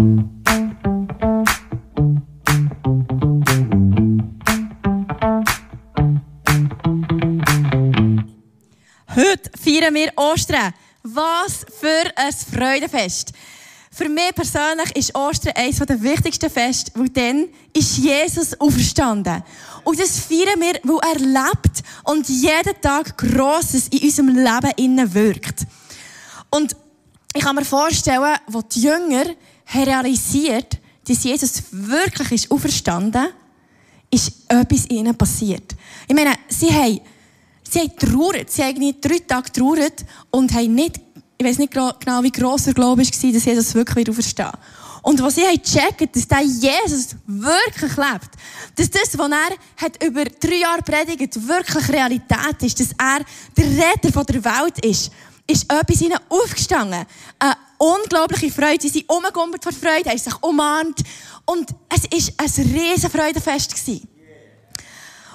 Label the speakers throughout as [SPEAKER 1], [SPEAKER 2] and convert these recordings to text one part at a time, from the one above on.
[SPEAKER 1] Heute feiern wir Ostern. Was für ein Freudenfest. Für mich persönlich ist Ostern eines der wichtigsten Feste, weil dann ist Jesus auferstanden. Und das feiern wir, weil er lebt und jeden Tag Grosses in unserem Leben innen wirkt. Und ich kann mir vorstellen, wo die Jünger realisiert, dass Jesus wirklich ist auferstanden, ist etwas ihnen passiert. Ich meine, sie haben, sie haben trauert, sie haben drei Tage trauert und haben nicht ich weiß nicht genau, wie gross der Glaube war, dass Jesus wirklich wieder auferstehen Und was sie haben gecheckt, dass der Jesus wirklich lebt. Dass das, was er hat über drei Jahre predigt, wirklich Realität ist. Dass er der Retter der Welt ist. Ist etwas ihnen aufgestanden. Eine unglaubliche Freude. Sie sind umgekommen vor Freude, haben sich umarmt. Und es war ein riesen Freudefest.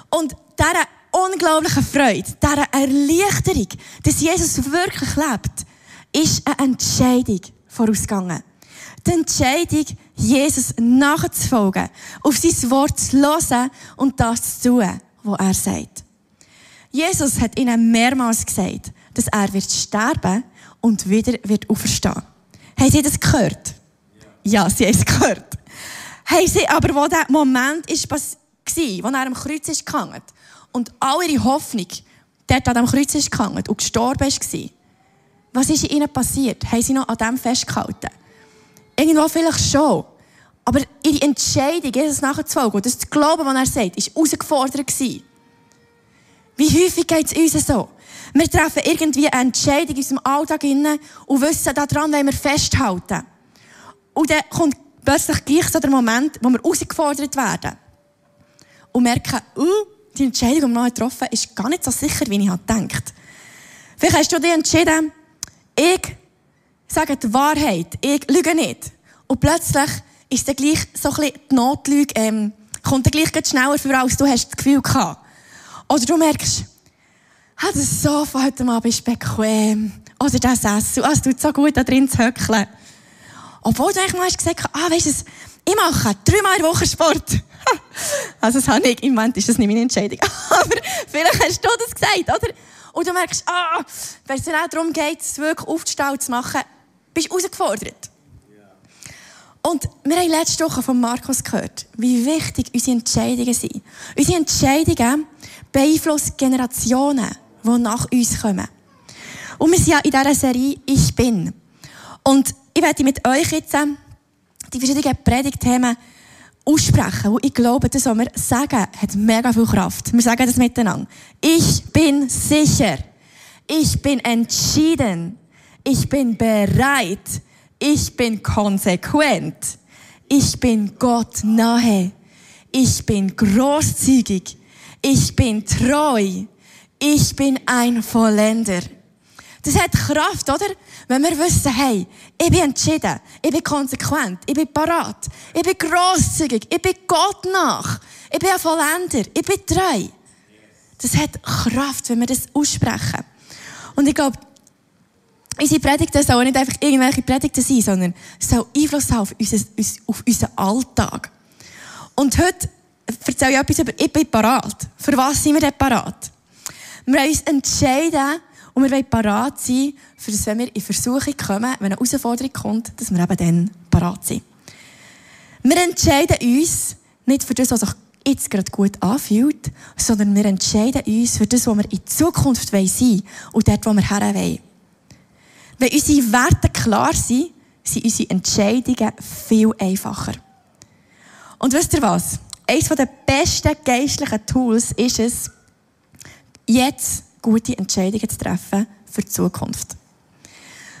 [SPEAKER 1] Und diese unglaubliche Freude, diese Erleichterung, dass Jesus wirklich lebt, ist eine Entscheidung vorausgegangen. Die Entscheidung, Jesus nachzufolgen, auf sein Wort zu hören und das zu tun, was er sagt. Jesus hat ihnen mehrmals gesagt, dass er wird sterben und wieder wird auferstehen. Haben Sie das gehört? Ja, Sie haben es gehört. Haben Sie aber, wo der Moment ist, war, wo er am Kreuz ist und all ihre Hoffnung dort an dem Kreuz ist und gestorben ist, was ist ihnen passiert? Haben sie noch an dem festgehalten? Irgendwo vielleicht schon. Aber ihre Entscheidung, Jesus nachzufolgen, das zu glauben, was er sagt, war herausgefordert. Wie häufig geht es uns so? Wir treffen irgendwie eine Entscheidung in unserem Alltag und wissen, daran wollen wir festhalten. Und dann kommt plötzlich gleich so der Moment, wo wir herausgefordert werden. Und merken, uh, die Entscheidung, die wir noch getroffen haben, ist gar nicht so sicher, wie ich gedacht Vielleicht hast du dich entschieden, ich sage die Wahrheit, ich lüge nicht. Und plötzlich ist dann gleich so ein bisschen die Notlüge, ähm, kommt dann gleich schneller vor, als du hast das Gefühl gehabt. Oder du merkst, ah, das Sofa heute Abend ist bequem. Oder das Essen, ah, es tut so gut, da drin zu höckeln. Obwohl du eigentlich mal hast gesagt ah, weißt du, ich mache dreimal in der Woche Sport. also das habe ich, im Moment ist das nicht meine Entscheidung. Aber vielleicht hast du das gesagt, oder? Und du merkst, ah, wenn es dann auch darum geht, es wirklich aufzustellen zu machen, bist du herausgefordert. Und wir haben letzte Woche von Markus gehört, wie wichtig unsere Entscheidungen sind. Unsere Entscheidungen beeinflussen Generationen, die nach uns kommen. Und wir sind ja in dieser Serie Ich Bin. Und ich werde mit euch jetzt ähm, die verschiedenen Predigtthemen aussprechen, wo ich glaube, das, was wir sagen, hat mega viel Kraft. Wir sagen das miteinander. Ich bin sicher. Ich bin entschieden. Ich bin bereit. Ich bin konsequent. Ich bin Gott nahe. Ich bin großzügig. Ich bin treu. Ich bin ein Vollender. Das hat Kraft, oder? Wenn wir wissen, hey, ich bin entschieden, ich bin konsequent, ich bin parat, ich bin grosszügig, ich bin Gott nach, ich bin ein Vollender, ich bin treu. Das hat Kraft, wenn wir das aussprechen. Und ich glaube, unsere Predigten sollen nicht einfach irgendwelche Predigten sein, sondern es soll Einfluss haben auf, unser, auf unseren Alltag. Und heute erzähle ich etwas über, ich bin parat. Für was sind wir denn parat? Wir haben uns entschieden, und wir wollen parat sein, für das, wenn wir in Versuchung kommen, wenn eine Herausforderung kommt, dass wir eben dann parat sind. Wir entscheiden uns nicht für das, was sich jetzt gerade gut anfühlt, sondern wir entscheiden uns für das, was wir in Zukunft sein wollen und dort, wo wir her wollen. Wenn unsere Werte klar sind, sind unsere Entscheidungen viel einfacher. Und wisst ihr was? Eines der besten geistlichen Tools ist es, jetzt gute Entscheidungen zu treffen für die Zukunft.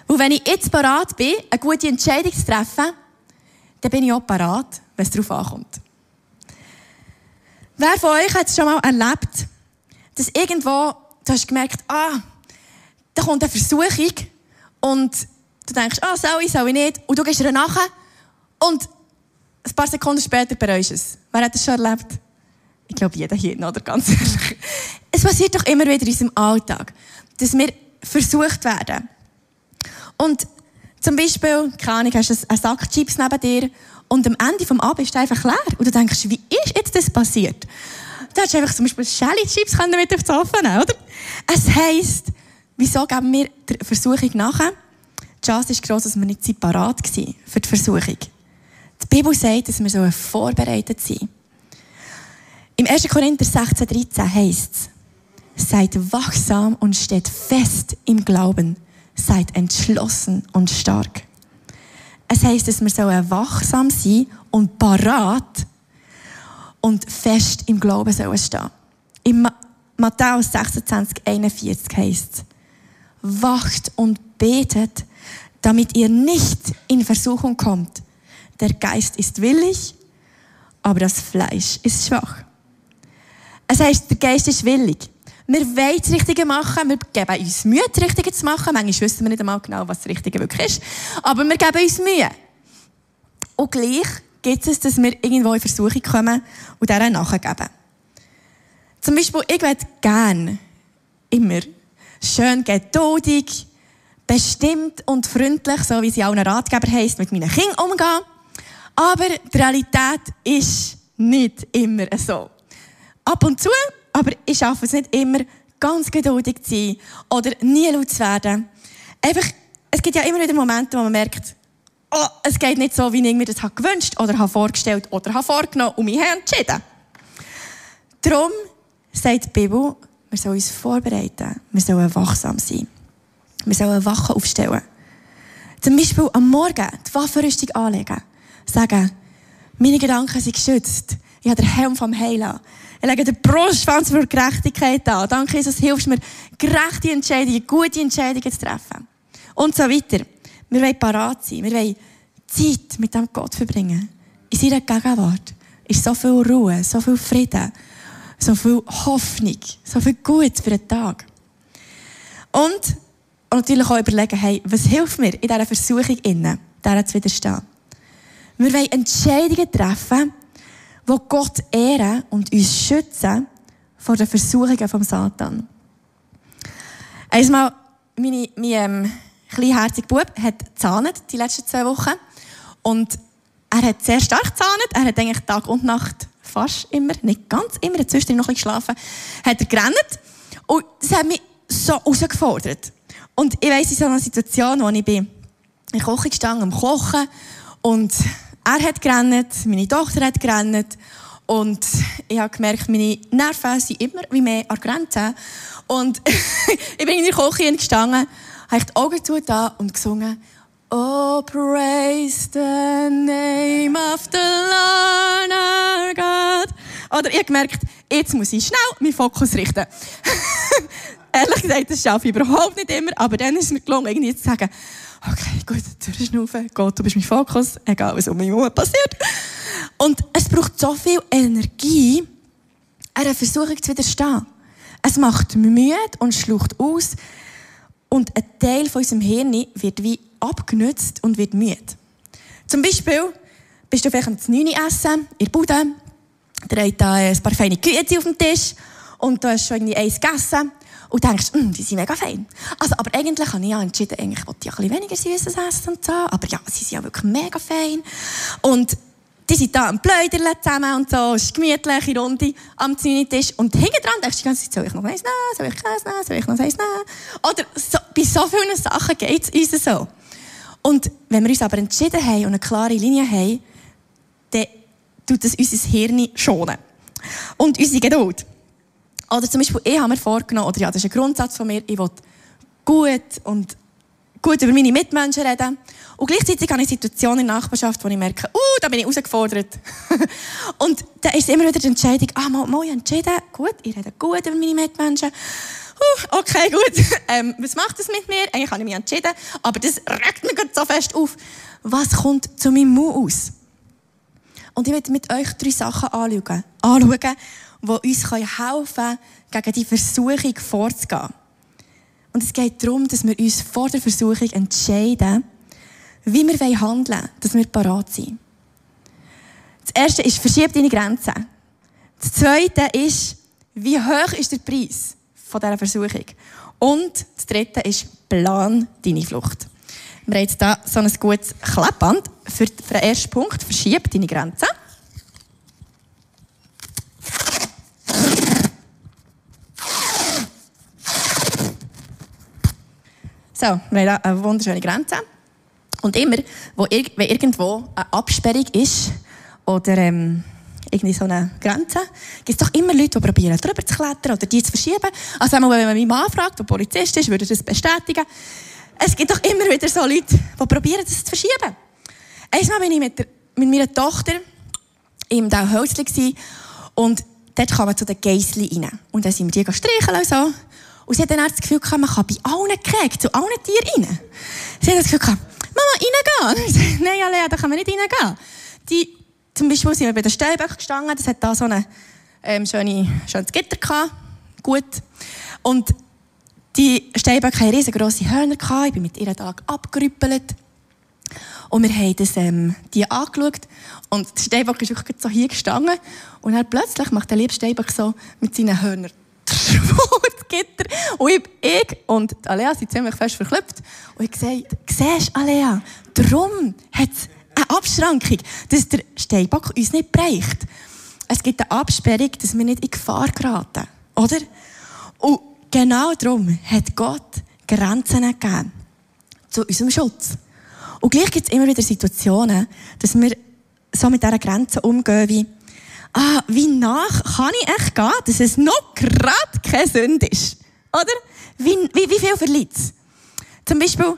[SPEAKER 1] Und wenn ich jetzt parat bin, eine gute Entscheidung zu treffen, dann bin ich auch parat, wenn es darauf ankommt. Wer von euch hat es schon mal erlebt, dass irgendwo, du hast gemerkt, ah, da kommt eine Versuchung und du denkst, ah, soll ich, soll ich nicht, und du gehst ihr nachher und ein paar Sekunden später bereust es. Wer hat das schon erlebt? Ich glaube, jeder hier, oder? Ganz ehrlich. Es passiert doch immer wieder in unserem Alltag, dass wir versucht werden. Und Zum Beispiel, keine Ahnung, hast du einen Sack Chips neben dir und am Ende des Abends ist er einfach leer. Und du denkst, wie ist jetzt das passiert? Da hättest du einfach zum Beispiel Shelly Chips mit aufs Ofen nehmen, oder? Es heisst, wieso geben wir der Versuchung nachher? Die Chance ist gross, dass wir nicht separat waren für die Versuchung. Die Bibel sagt, dass wir vorbereitet sein Im 1. Korinther 16, 13 heisst es, seid wachsam und steht fest im Glauben. Seid entschlossen und stark. Es heisst, dass wir wachsam sein und parat und fest im Glauben sollen stehen. Im Matthäus 26, 41 heisst es, wacht und betet, damit ihr nicht in Versuchung kommt. Der Geist ist willig, aber das Fleisch ist schwach. Es heisst, der Geist ist willig. Wir wollen das Richtige machen, wir geben uns Mühe, das Richtige zu machen. Manchmal wissen wir nicht einmal genau, was das Richtige wirklich ist. Aber wir geben uns Mühe. Und gleich gibt es, dass wir irgendwo in Versuchung kommen und deren nachgeben. Zum Beispiel, ich würde gerne immer schön geduldig, bestimmt und freundlich, so wie sie auch ein Ratgeber heisst, mit meinen Kindern umgehen. Aber die Realität ist nicht immer so. Ab und zu, aber ich schaffe es nicht immer, ganz geduldig zu sein oder nie laut zu werden. Einfach, es gibt ja immer wieder Momente, wo man merkt, oh, es geht nicht so, wie ich mir das gewünscht oder habe vorgestellt oder vorgenommen und mich entschieden. Darum sagt die Bibel, wir sollen uns vorbereiten, wir sollen wachsam sein. Wir sollen Wachen aufstellen. Zum Beispiel am Morgen die Waffenrüstung anlegen. Sagen, meine Gedanken sind geschützt. Ich habe den Helm vom Heilen. Ich lege den Brustschwanz für Gerechtigkeit an. Danke, Jesus, hilfst mir, gerechte Entscheidungen, gute Entscheidungen zu treffen. Und so weiter. Wir wollen parat sein. Wir wollen Zeit mit dem Gott verbringen. In seiner Gegenwart ist so viel Ruhe, so viel Frieden, so viel Hoffnung, so viel Gutes für den Tag. Und natürlich auch überlegen, hey, was hilft mir in dieser Versuchung innen, dieser zu widerstehen. Wir wollen Entscheidungen treffen, die Gott ehren und uns schützen vor den Versuchungen vom Satan. Einmal, meine, mein ähm, kleinherziger Bub hat zahnet die letzten zwei Wochen. Und er hat sehr stark zahnet. Er hat eigentlich Tag und Nacht fast immer, nicht ganz immer, hat zwischendurch noch ein geschlafen, hat er gerannt. Und das hat mich so herausgefordert. Und ich weiss, in so einer Situation, wo ich bin, in der Küche gestanden, am Kochen, und er hat gerannt, meine Tochter hat gerannt, und ich habe gemerkt, meine Nerven sind immer wie mehr an Grenzen. Und ich bin in der Küche gestanden, habe die Augen zugetan und gesungen, Oh, praise the name of the Lord our God. Oder habe gemerkt, jetzt muss ich schnell meinen Fokus richten. Ehrlich gesagt, das schaffe ich überhaupt nicht immer, aber dann ist es mir gelungen, irgendwie zu sagen, okay, gut, durchschnaufen, Gott, du bist mein Fokus, egal was um mich herum passiert. Und es braucht so viel Energie, einer Versuchung zu widerstehen. Es macht müde und schlucht aus und ein Teil von unserem Hirn wird wie abgenützt und wird müde. Zum Beispiel bist du vielleicht am 9 essen, in der Bude, da hat da ein paar feine Güte auf dem Tisch und du hast schon irgendwie eins gegessen und denkst, mm, die sind mega fein. Also, aber eigentlich habe ich ja entschieden, eigentlich wollte ich ein bisschen weniger Süßes essen und so. Aber ja, sie sind ja wirklich mega fein. Und die sind da am Pläuderle zusammen und so, es ist gemütlich, in Runde am Tisch. Und hinten dran denkst du die ganze Zeit, soll ich noch eins nehmen, soll ich Käse nehmen, soll ich noch eins nehmen? Oder so, bei so vielen Sachen geht es uns so. Und wenn wir uns aber entschieden haben und eine klare Linie haben, dann tut das unser Hirn schonen. Und unsere Geduld. Oder zum Beispiel, ich habe mir vorgenommen, oder ja, das ist ein Grundsatz von mir, ich will gut und gut über meine Mitmenschen reden. Und gleichzeitig habe ich Situationen in der Nachbarschaft, wo ich merke, uh, da bin ich herausgefordert. und da ist immer wieder die Entscheidung, ah, mal, mal, ich entschieden, gut, ich rede gut über meine Mitmenschen. Okay, gut. ähm, was macht das mit mir? Eigentlich habe ich mich entschieden, aber das regt mich gerade so fest auf. Was kommt zu meinem Mund aus? Und ich werde mit euch drei Sachen anschauen, anschauen die uns helfen können, gegen die Versuchung vorzugehen. Und es geht darum, dass wir uns vor der Versuchung entscheiden, wie wir handeln wollen, dass wir parat sind. Das erste ist, verschieb deine Grenzen. Das zweite ist, wie hoch ist der Preis von dieser Versuchung? Und das dritte ist, plan deine Flucht. Wir haben jetzt hier so ein gutes Klebband für, den ersten Punkt. Verschieb deine Grenzen. So, wir haben hier eine wunderschöne Grenze. Und immer, wo, wenn irgendwo eine Absperrung ist oder ähm, irgendwie so eine Grenze, gibt es doch immer Leute, die probieren, drüber zu klettern oder die zu verschieben. Also wenn man meinen Mann fragt, der Polizist ist, würde er das bestätigen. Es gibt doch immer wieder so Leute, die probieren, das zu verschieben. Einmal war ich mit, der, mit meiner Tochter im Dauhölzli und dort kam man zu den Geissli rein. Und dann sind wir die streicheln und so. Und sie hat dann das Gefühl gehabt, man kann bei allen Kriegen, zu allen Tieren rein. Sie hat das Gefühl gehabt, Mama, reingehen. Und ich sage, nein, Alea, da kann man nicht reingehen. Die, zum Beispiel sind wir bei den Stellböcken gestanden, das hat da so ein ähm, schöne, schönes Gitter gehabt. Gut. Und die Steinböcke hatten riesengroße Hörner gehabt. Ich bin mit ihren Tag abgerüppelt. Und wir haben das, ähm, die angeschaut. Und der Steinbock ist wirklich so hier gestanden. Und dann plötzlich macht der liebe Steinbock so mit seinen Hörnern das Gitter. Und ich, ich und Alea sind ziemlich fest verklüpft. Und ich gesagt, siehst Alea, darum hat es eine Abschrankung, dass der Steinbock uns nicht bereicht. Es gibt eine Absperrung, dass wir nicht in Gefahr geraten. Oder? Und genau darum hat Gott Grenzen gegeben. Zu unserem Schutz. Und gleich gibt es immer wieder Situationen, dass wir so mit dieser Grenze umgehen wie, ah, wie nach kann ich echt gehen, dass es noch gerade keine Sünde ist? Oder? Wie, wie, wie viel verliert es? Zum Beispiel,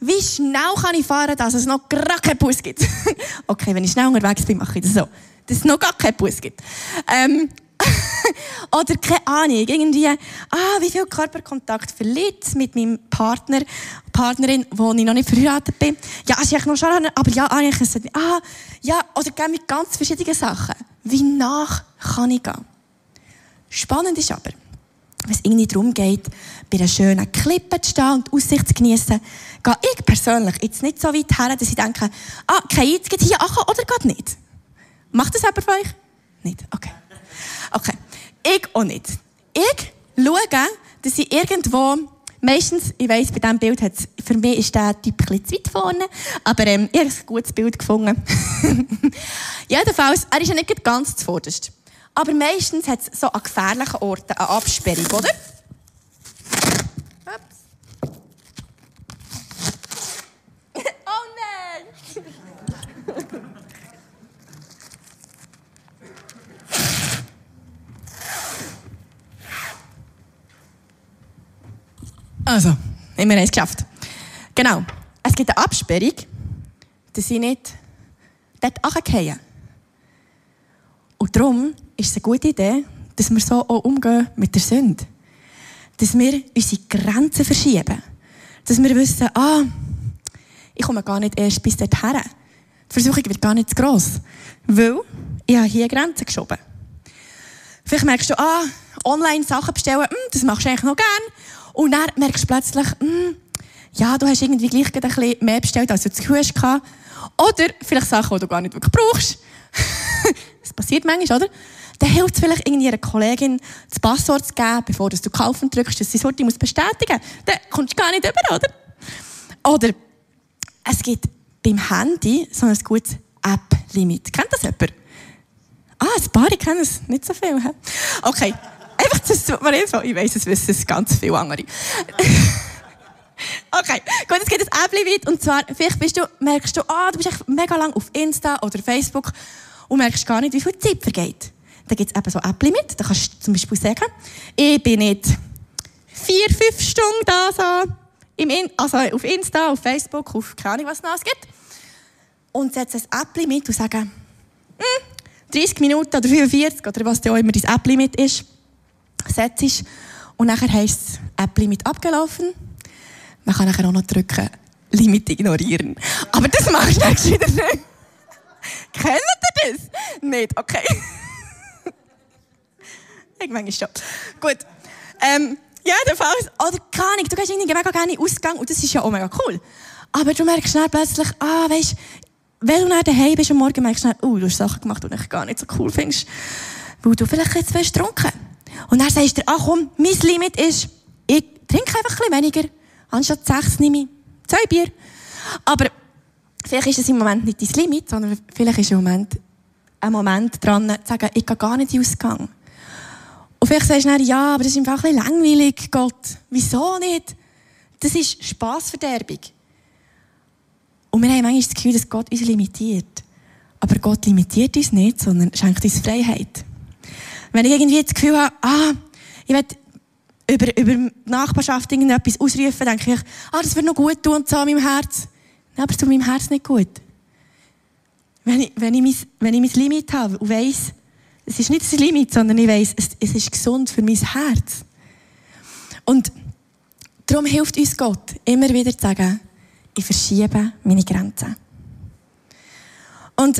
[SPEAKER 1] wie schnell kann ich fahren, dass es noch gerade keinen Bus gibt? okay, wenn ich schnell unterwegs bin, mache ich das so. Dass es noch gar keinen Bus gibt. Ähm, oder keine Ahnung, irgendwie, ah, wie viel Körperkontakt verliert mit meinem Partner, Partnerin, wo ich noch nicht verheiratet bin. Ja, ist eigentlich noch schon, aber ja, eigentlich ist es, ah, ja, oder gehen mit ganz verschiedenen Sachen. Wie nach kann ich gehen? Spannend ist aber, wenn es irgendwie darum geht, bei einer schönen Klippe zu stehen und Aussicht zu genießen, gehe ich persönlich jetzt nicht so weit her, dass ich denke, ah, kein jetzt geht hier an oder geht nicht. Macht das jemand von euch? Nicht? Okay. Okay. Ich auch nicht. Ich schaue, dass ich irgendwo, meistens, ich weiss, bei diesem Bild hat für mich ist der Typ ein zu weit vorne, aber ähm, ich habe ein gutes Bild gefunden. Jedenfalls, er ist ja nicht ganz zuvorderst. Aber meistens hat es so an gefährlichen Orten eine Absperrung, oder? Oh nein! Also, immer eins geschafft. Genau. Es gibt eine Absperrung, dass sie nicht dort runterfallen. Und darum ist es eine gute Idee, dass wir so auch umgehen mit der Sünde. Dass wir unsere Grenzen verschieben. Dass wir wissen, ah, ich komme gar nicht erst bis dorthin. Die Versuchung wird gar nicht zu gross. Weil ich habe hier Grenzen geschoben. Vielleicht merkst du, ah, online Sachen bestellen, hm, das machst du eigentlich noch gern. Und dann merkst du plötzlich, hm, ja, du hast irgendwie gleich ein bisschen mehr bestellt, als du zu hast. Oder vielleicht Sachen, die du gar nicht wirklich brauchst. das passiert manchmal, oder? Dann hilft es vielleicht irgendwie einer Kollegin, das Passwort zu geben, bevor du kaufen drückst, dass sie das muss bestätigen muss. Dann kommst du gar nicht über, oder? Oder es gibt beim Handy so ein gutes App-Limit. Kennt das jemand? Ah, ein paar kennen es. Nicht so viel. Okay. Einfach, das tut so. Ich weiss, es wissen es ganz viele andere. Okay, gut, es geht ein App-Limit. Und zwar, vielleicht bist du, merkst du, ah, du bist echt mega lang auf Insta oder Facebook und merkst gar nicht, wie viel Zeit vergeht. Da gibt es eben so App-Limit. Da kannst du zum Beispiel sagen, ich bin nicht vier, fünf Stunden da so, im In also auf Insta, auf Facebook, auf keine Ahnung, was es noch gibt. Und setze ein App-Limit und sage, hm, 30 Minuten oder 45 oder was auch immer dein App-Limit ist, setzt und nachher heisst es App-Limit abgelaufen man kann nachher auch noch drücken, Limit ignorieren. Aber das machst du nächstes wieder nicht. Kennt ihr das? Nicht, okay. ich manchmal schon. Gut. Ähm, ja, der Fall ist, oder keine Ahnung, du gehst irgendwie mega gerne in Ausgang und das ist ja auch mega cool. Aber du merkst schnell plötzlich, ah, weißt, wenn du dann daheim bist am Morgen, merkst du schnell, oh, du hast Sachen gemacht, die ich gar nicht so cool findest, weil du vielleicht jetzt willst trunken. Und dann sagst du dir, ach komm, mein Limit ist, ich trinke einfach ein bisschen weniger Anstatt sechs nehme ich zwei Bier. Aber vielleicht ist es im Moment nicht dein Limit, sondern vielleicht ist im Moment ein Moment dran, zu sagen, ich gehe gar nicht in den Ausgang. Vielleicht sagst du dann, ja, aber das ist einfach ein bisschen langweilig, Gott. Wieso nicht? Das ist Spassverderbung. Und wir haben manchmal das Gefühl, dass Gott uns limitiert. Aber Gott limitiert uns nicht, sondern schenkt uns Freiheit. Wenn ich irgendwie das Gefühl habe, ah, ich will über, über die Nachbarschaft irgendetwas ausrufen, denke ich, ah, das wird noch gut tun, so meinem Herz. Nein, aber es tut meinem Herz nicht gut. Wenn ich, wenn ich, mein, wenn ich mein Limit habe und weiss, es ist nicht das Limit, sondern ich weiss, es, es ist gesund für mein Herz. Und darum hilft uns Gott, immer wieder zu sagen, ich verschiebe meine Grenzen. Und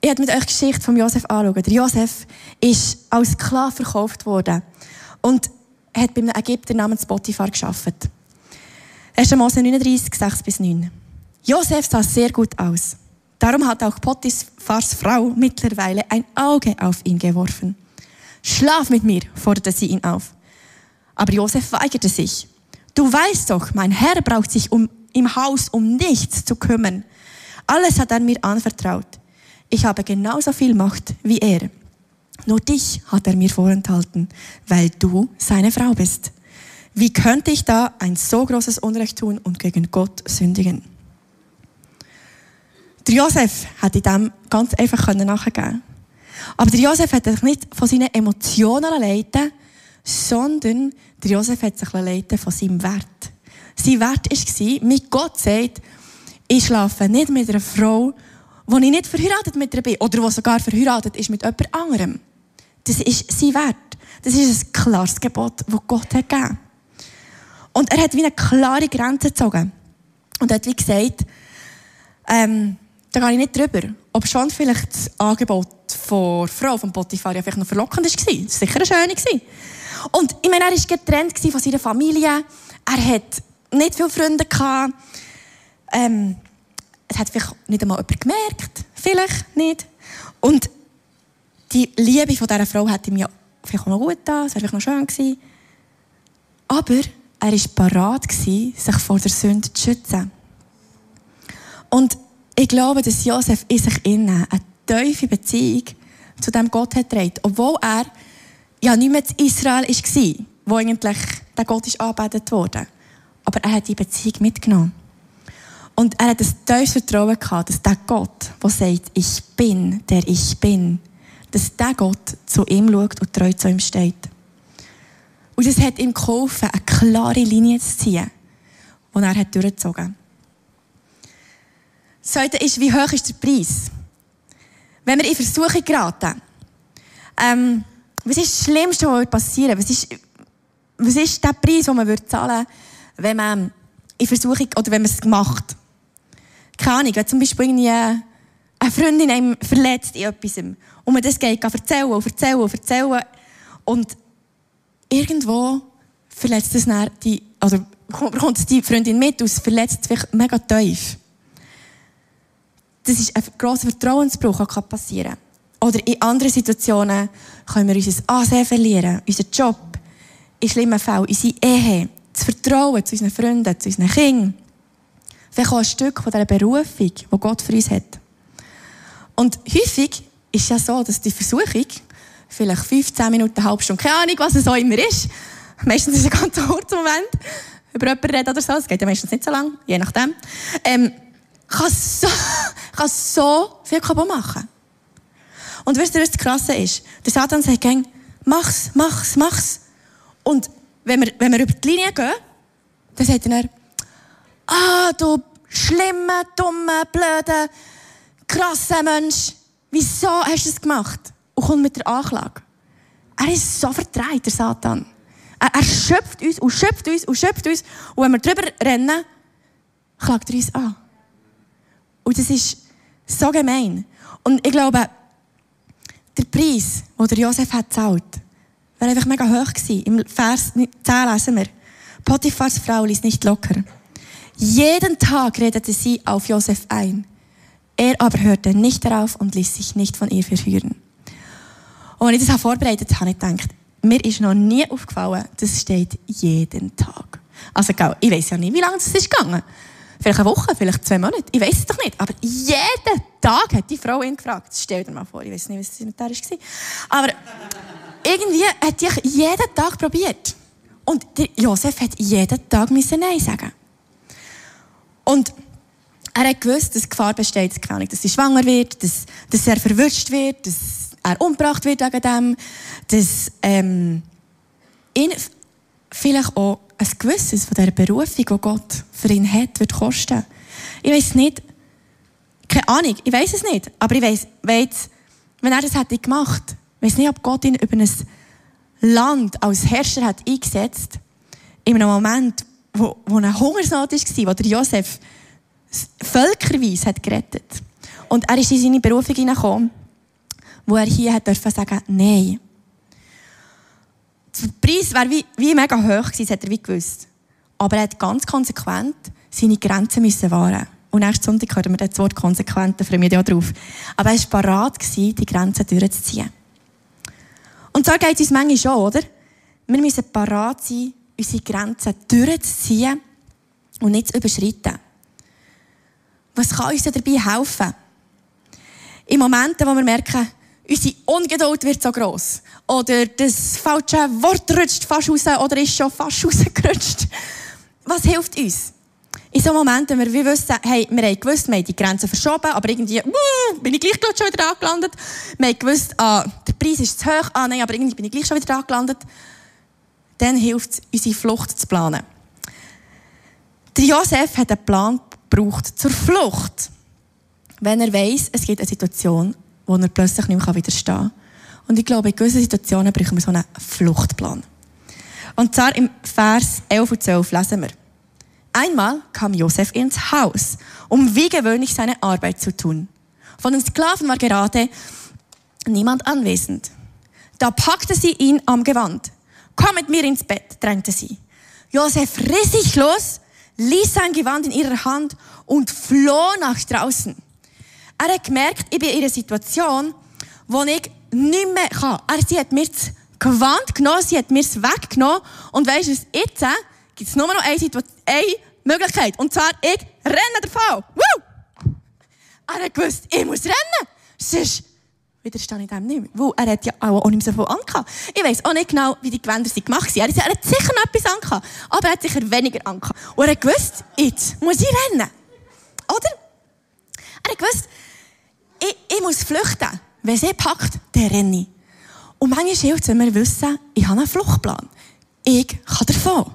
[SPEAKER 1] ich werde mit euch die Geschichte von Josef anschauen. Der Josef ist als Sklave verkauft worden und hat bei einem Ägypter namens Potiphar gearbeitet. 1. Mose 39, 6 bis 9. Josef sah sehr gut aus. Darum hat auch Potiphars Frau mittlerweile ein Auge auf ihn geworfen. Schlaf mit mir, forderte sie ihn auf. Aber Josef weigerte sich. Du weißt doch, mein Herr braucht sich um, im Haus um nichts zu kümmern. Alles hat er mir anvertraut. Ich habe genauso viel Macht wie er. Nur dich hat er mir vorenthalten, weil du seine Frau bist. Wie könnte ich da ein so großes Unrecht tun und gegen Gott sündigen? Der Josef in dem ganz einfach nachgeben Aber der Josef hat sich nicht von seinen Emotionen leiten sondern der Josef hat sich leiten von seinem Wert. Sein Wert war, mit Gott sagt, ich schlafe nicht mit einer Frau, wo ich nicht verheiratet mit ihr bin, oder die sogar verheiratet ist mit jemand anderem. Das ist sein Wert. Das ist ein klares Gebot, das Gott hat gegeben. Und er hat wie eine klare Grenze gezogen. Und hat wie gesagt, ähm, da gehe ich nicht drüber. Ob schon vielleicht das Angebot von Frau von Potiphar ja vielleicht noch verlockend war. Das war sicher eine schöne. Und ich meine, er war getrennt von seiner Familie. Er hat nicht viele Freunde. Ähm, es hat vielleicht nicht einmal jemand gemerkt. Vielleicht nicht. Und die Liebe von dieser Frau hat ihm ja vielleicht auch noch gut getan. Es wäre vielleicht noch schön gewesen. Aber er war bereit, sich vor der Sünde zu schützen. Und ich glaube, dass Josef in sich innen eine tiefe Beziehung zu dem Gott hat trägt, obwohl er ja nicht mehr in Israel war, wo eigentlich der Gott ist angebetet wurde. Aber er hat die Beziehung mitgenommen. Und er hat ein tiefes Vertrauen gehabt, dass der Gott, der sagt, ich bin, der ich bin, dass der Gott zu ihm schaut und treu zu ihm steht. Und es hat ihm geholfen, eine klare Linie zu ziehen, die er durchgezogen hat. Das Zweite ist, wie hoch ist der Preis? Wenn wir in Versuchung geraten, ähm, was ist das Schlimmste, was passieren würde? Was ist, was ist der Preis, den man zahlen würde, wenn man in Versuchung, oder wenn man es macht? Keine Ahnung, wenn zum Beispiel irgendwie eine Freundin einem verletzt in etwas und man das geht erzählen und erzählen und erzählen und irgendwo verletzt es dann die, oder bekommt es die Freundin mit und es verletzt vielleicht mega tief das ist ein grosser Vertrauensbruch, der passieren kann. Oder in anderen Situationen können wir unser Ansehen verlieren, unseren Job, in schlimmen Fällen unsere Ehe, das Vertrauen zu unseren Freunden, zu unseren Kindern. Vielleicht auch ein Stück von dieser Berufung, die Gott für uns hat. Und häufig ist es ja so, dass die Versuchung vielleicht 15 Minuten, eine halbe Stunde, keine Ahnung, was es auch immer ist, meistens ist es ein ganz kurzer Moment, über jemanden reden oder so, es geht ja meistens nicht so lang, je nachdem, ähm, kann so, kann so viel kaputt machen. Und wisst ihr, was das Krasse ist? Der Satan sagt gern, mach's, mach's, mach's. Und wenn wir, wenn wir über die Linie gehen, dann sagt er, ah, du schlimmer, dummer, blöder, krasser Mensch, wieso hast du das gemacht? Und kommt mit der Anklage. Er ist so verdreht, der Satan. Er, er schöpft uns und schöpft uns und schöpft uns. Und wenn wir drüber rennen, klagt er uns an. Und das ist so gemein. Und ich glaube, der Preis, den der Josef hat gezahlt, wäre einfach mega hoch gewesen. Im Vers 10 lesen wir. Potiphars Frau ließ nicht locker. Jeden Tag redete sie auf Josef ein. Er aber hörte nicht darauf und ließ sich nicht von ihr verführen. Und als ich das vorbereitet habe, habe ich gedacht, mir ist noch nie aufgefallen, das steht jeden Tag. Also, ich weiß ja nicht, wie lange es ist gegangen. Vielleicht eine Woche, vielleicht zwei Monate. Ich weiß es doch nicht. Aber jeden Tag hat die Frau ihn gefragt. Stell dir mal vor, ich weiß nicht, was sie mit der war. Aber irgendwie hat die jeden Tag probiert. Und der Josef hat jeden Tag Nein sagen Und er hat gewusst, dass Gefahr besteht, dass sie schwanger wird, dass, dass er verwünscht wird, dass er umgebracht wird wegen dem, dass ähm, ihn vielleicht auch ein Gewisses von dieser Berufung, die Gott für ihn hat, wird kosten. Ich weiß nicht, keine Ahnung, ich weiß es nicht, aber ich weiß, weiß wenn er das hätte gemacht, weiß nicht, ob Gott ihn über ein Land als Herrscher hat eingesetzt, in einem Moment, wo, wo eine Hungersnot war, wo der Josef völkerweise hat gerettet. Und er ist in seine Berufung hineingekommen, wo er hier hat dürfen sagen, nein. Der Preis wäre wie, wie mega hoch gewesen, das hat er wie gewusst. Aber er hat ganz konsequent seine Grenzen müssen wahren. Und nächsten Sonntag hören wir das Wort konsequent, da freuen wir ja drauf. Aber er war bereit, die Grenzen durchzuziehen. Und so geht es uns manchmal schon, oder? Wir müssen parat sein, unsere Grenzen durchzuziehen und nicht zu überschreiten. Was kann uns dabei helfen? In Momenten, wo wir merken, unsere Ungeduld wird so gross. Oder das falsche Wort rutscht fast raus oder ist schon fast rausgerutscht. Was hilft uns? In so Momenten, wenn wir wissen, hey, wir haben gewusst, wir haben die Grenzen verschoben, aber irgendwie, uh, bin ich gleich schon wieder angelandet. Wir haben gewusst, ah, der Preis ist zu hoch, ah nein, aber irgendwie bin ich gleich schon wieder angelandet. Dann hilft es, unsere Flucht zu planen. Der Josef hat einen Plan gebraucht zur Flucht. Wenn er weiß, es gibt eine Situation, wo er plötzlich nicht mehr widerstehen kann. Und ich glaube, in gewissen Situationen brauchen wir so einen Fluchtplan. Und zwar im Vers 11 und 12 lesen wir. Einmal kam Josef ins Haus, um wie gewöhnlich seine Arbeit zu tun. Von den Sklaven war gerade niemand anwesend. Da packte sie ihn am Gewand. Komm mit mir ins Bett, drängte sie. Josef riss sich los, ließ sein Gewand in ihrer Hand und floh nach draußen. Er hat gemerkt, ich bin in einer Situation, wo ich nicht mehr kann. Er, sie hat mir das Gewand genommen, sie hat mir es weggenommen. Und weisst du, jetzt gibt es nur noch eine, eine Möglichkeit. Und zwar, ich renne davon. Woo! Er hat gewusst, ich muss rennen. Sonst widerstehe ich dem nicht mehr. Weil er hat ja auch nicht mehr so viel angehabt. Ich weiss auch nicht genau, wie die Gewänder sind gemacht waren. Er hat sicher noch etwas angehabt. Aber er hat sicher weniger angehabt. Und er hat gewusst, jetzt muss ich rennen. Oder? Er hat gewusst, ich, ich muss flüchten. Wenn sie packt, dann renne ich. Und manchmal hilft es, wenn wir wissen, ich habe einen Fluchtplan. Ich kann davon.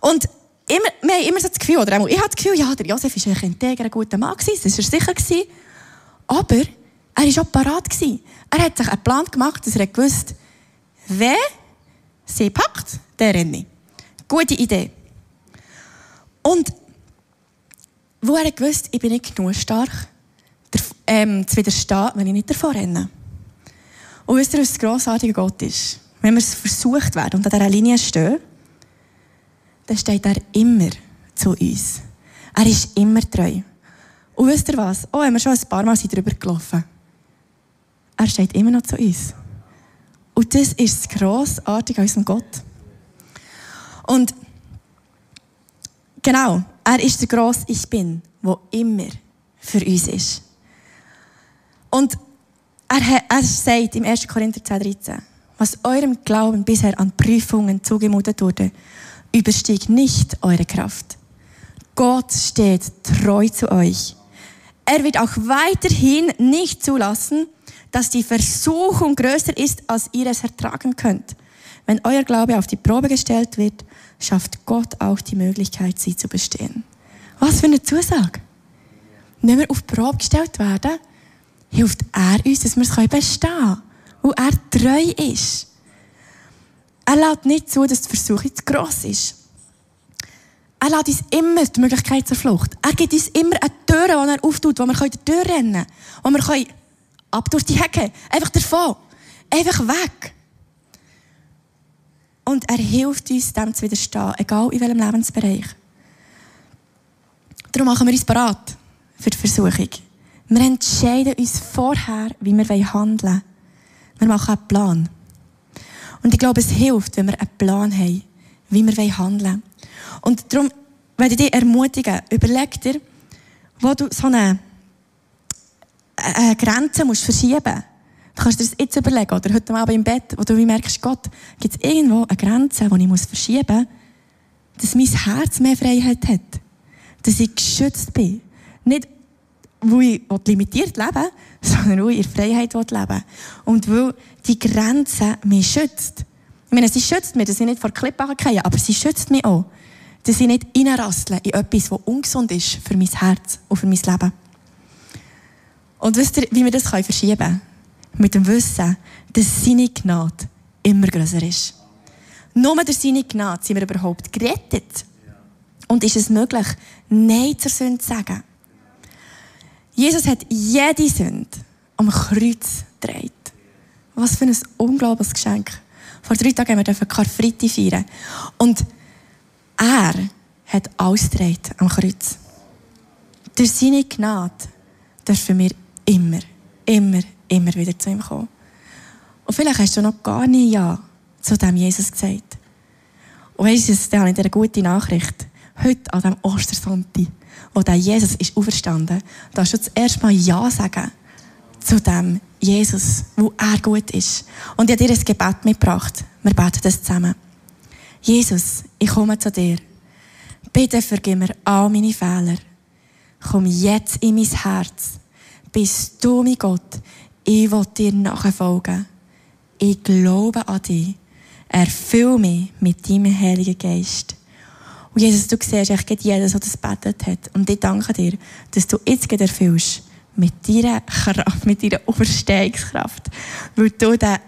[SPEAKER 1] Und immer, wir haben immer so das Gefühl, oder ich habe das Gefühl, ja, der Josef war ein integer, guter Mann gewesen, das war sicher gewesen. Aber er war auch parat. Er hat sich einen Plan gemacht, dass er gewusst wer sie packt, der renne ich. Gute Idee. Und wo er gewusst, ich bin nicht genug stark, ähm, zu widerstehen, wenn ich nicht davor renne. Und wisst ihr, was das grossartige Gott ist? Wenn wir versucht werden und an dieser Linie stehen, dann steht er immer zu uns. Er ist immer treu. Und wisst ihr was? Oh, haben wir schon ein paar Mal drüber gelaufen. Er steht immer noch zu uns. Und das ist das Grossartige an unserem Gott. Und genau, er ist der grosse Ich Bin, der immer für uns ist. Und er, er sagt im 1. Korinther 10, 13, was eurem Glauben bisher an Prüfungen zugemutet wurde, überstiegt nicht eure Kraft. Gott steht treu zu euch. Er wird auch weiterhin nicht zulassen, dass die Versuchung größer ist, als ihr es ertragen könnt. Wenn euer Glaube auf die Probe gestellt wird, schafft Gott auch die Möglichkeit, sie zu bestehen. Was für eine Zusage. Wenn wir auf Probe gestellt werden, hilft er uns, dass wir es bestehen können. Weil er treu ist. Er lässt nicht zu, dass die Versuchung zu gross ist. Er lässt uns immer die Möglichkeit zur Flucht. Er gibt uns immer eine Tür, die er auftut, wo wir durch rennen können. Wo wir können ab durch die Hecke. Einfach davon. Einfach weg. Und er hilft uns, dem zu widerstehen, egal in welchem Lebensbereich. Darum machen wir uns bereit für die Versuchung. Wir entscheiden uns vorher, wie wir handeln wollen. Wir machen einen Plan. Und ich glaube, es hilft, wenn wir einen Plan haben, wie wir handeln wollen. Und darum möchte dich ermutigen, überleg dir, wo du so eine, eine Grenze musst verschieben musst. Du kannst dir das jetzt überlegen, oder heute Abend im Bett, wo du merkst, Gott, gibt es irgendwo eine Grenze, die ich verschieben muss, dass mein Herz mehr Freiheit hat. Dass ich geschützt bin. Nicht, weil ich limitiert leben sondern weil ich in Freiheit leben will. Und weil die Grenze mich schützt. Ich meine, sie schützt mich, dass ich nicht vor Klippen fallen aber sie schützt mich auch. Dass ich nicht reinrassle in etwas, das ungesund ist für mein Herz und für mein Leben. Und wisst ihr, wie wir das verschieben können? Mit dem Wissen, dass seine Gnade immer größer ist. Nur durch seine Gnade sind wir überhaupt gerettet. Und ist es möglich, Nein zur Sünde zu sagen? Jesus hat jede Sünde am Kreuz gedreht. Was für ein unglaubliches Geschenk. Vor drei Tagen haben wir Karfreitag feiern. Und er hat alles gedreht am Kreuz. Durch seine Gnade dürfen wir immer, immer, immer wieder zu ihm kommen. Und vielleicht hast du noch gar nie Ja zu dem Jesus gesagt. Und weißt du, da habe ich dir eine gute Nachricht. Heute, an diesem Ostersonntag, wo der Jesus ist auferstanden, darfst du das erste Mal Ja sagen zu dem Jesus, wo er gut ist. Und ich habe dir ein Gebet mitgebracht. Wir beten das zusammen. Jesus, ich komme zu dir. Bitte vergib mir all meine Fehler. Komm jetzt in mein Herz. Bist du, mein Gott, ich will dir nachfolgen. Ich glaube an dich. Erfüll mich mit deinem Heiligen Geist. Und Jesus, du siehst echt jeden, der das betet hat. Und ich danke dir, dass du jetzt erfüllst mit deiner Kraft, mit deiner Auferstehungskraft. Weil du der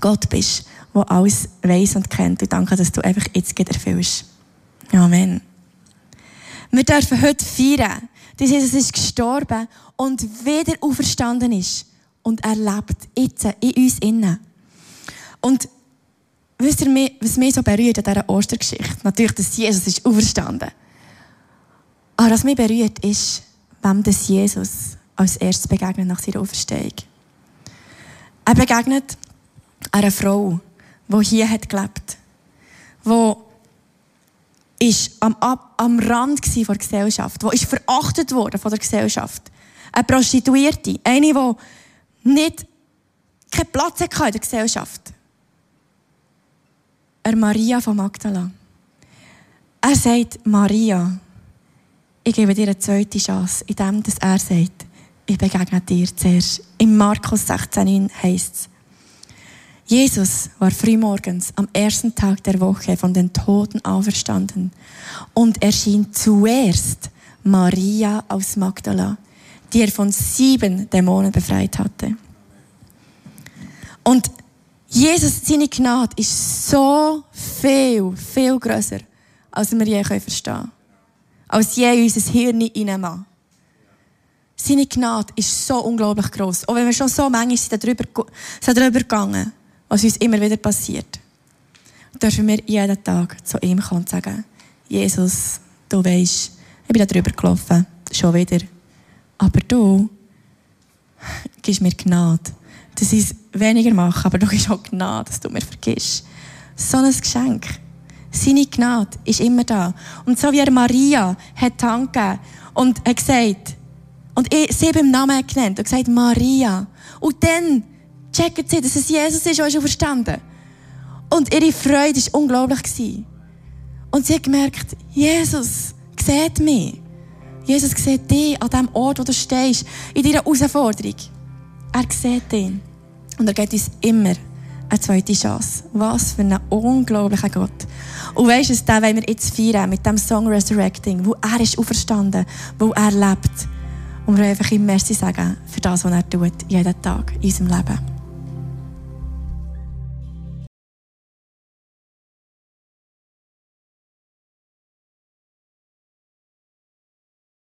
[SPEAKER 1] Gott bist, der alles weiß und kennt. Und danke, dass du einfach jetzt erfüllst. Amen. Wir dürfen heute feiern, dass Jesus ist gestorben und wieder auferstanden ist. Und er lebt jetzt in uns innen. Und wisst ihr, was mich so berührt an dieser Ostergeschichte? Natürlich, dass Jesus ist auferstanden. Aber was mich berührt, ist, wem das Jesus als erstes begegnet nach seiner Auferstehung. Er begegnet einer Frau, die hier hat gelebt, die ist am, am Rand der Gesellschaft, die ist verachtet worden von der Gesellschaft. Eine Prostituierte, eine, die nicht keinen Platz hatte in der Gesellschaft. Er Maria von Magdala. Er sagt, Maria, ich gebe dir eine zweite Chance, indem er sagt, ich begegne dir zuerst. Im Markus 16 heißt es, Jesus war frühmorgens am ersten Tag der Woche von den Toten auferstanden und erschien zuerst Maria aus Magdala, die er von sieben Dämonen befreit hatte. Und Jesus, seine Gnade ist so viel, viel grösser, als wir je verstehen können. Als je unser Hirn reinmachen. Seine Gnade ist so unglaublich groß. Auch wenn wir schon so manchmal sind darüber, sind darüber gegangen, was uns immer wieder passiert, dürfen wir jeden Tag zu ihm kommen und sagen, Jesus, du weißt, ich bin darüber gelaufen, schon wieder. Aber du gibst mir Gnade, dass ich es weniger mache, aber du gibst auch Gnade, dass du mir vergisst. So ein Geschenk. Seine Gnade ist immer da. Und so wie er Maria hat Dank und hat gesagt, und sie beim Namen genannt und gesagt, Maria. Und dann checken sie, dass es Jesus ist, der ist verstanden. Und ihre Freude war unglaublich. Und sie hat gemerkt, Jesus sieht mich. Jesus sieht dich an dem Ort, wo du stehst, in deiner Herausforderung. Er sieht dich. Und er gibt uns immer eine zweite Chance. Was für ein unglaublicher Gott. Und weißt du, den wollen wir jetzt feiern mit dem Song Resurrecting, wo er ist auferstanden, wo er lebt. Und wir wollen einfach ihm Merci sagen für das, was er tut, jeden Tag in unserem Leben.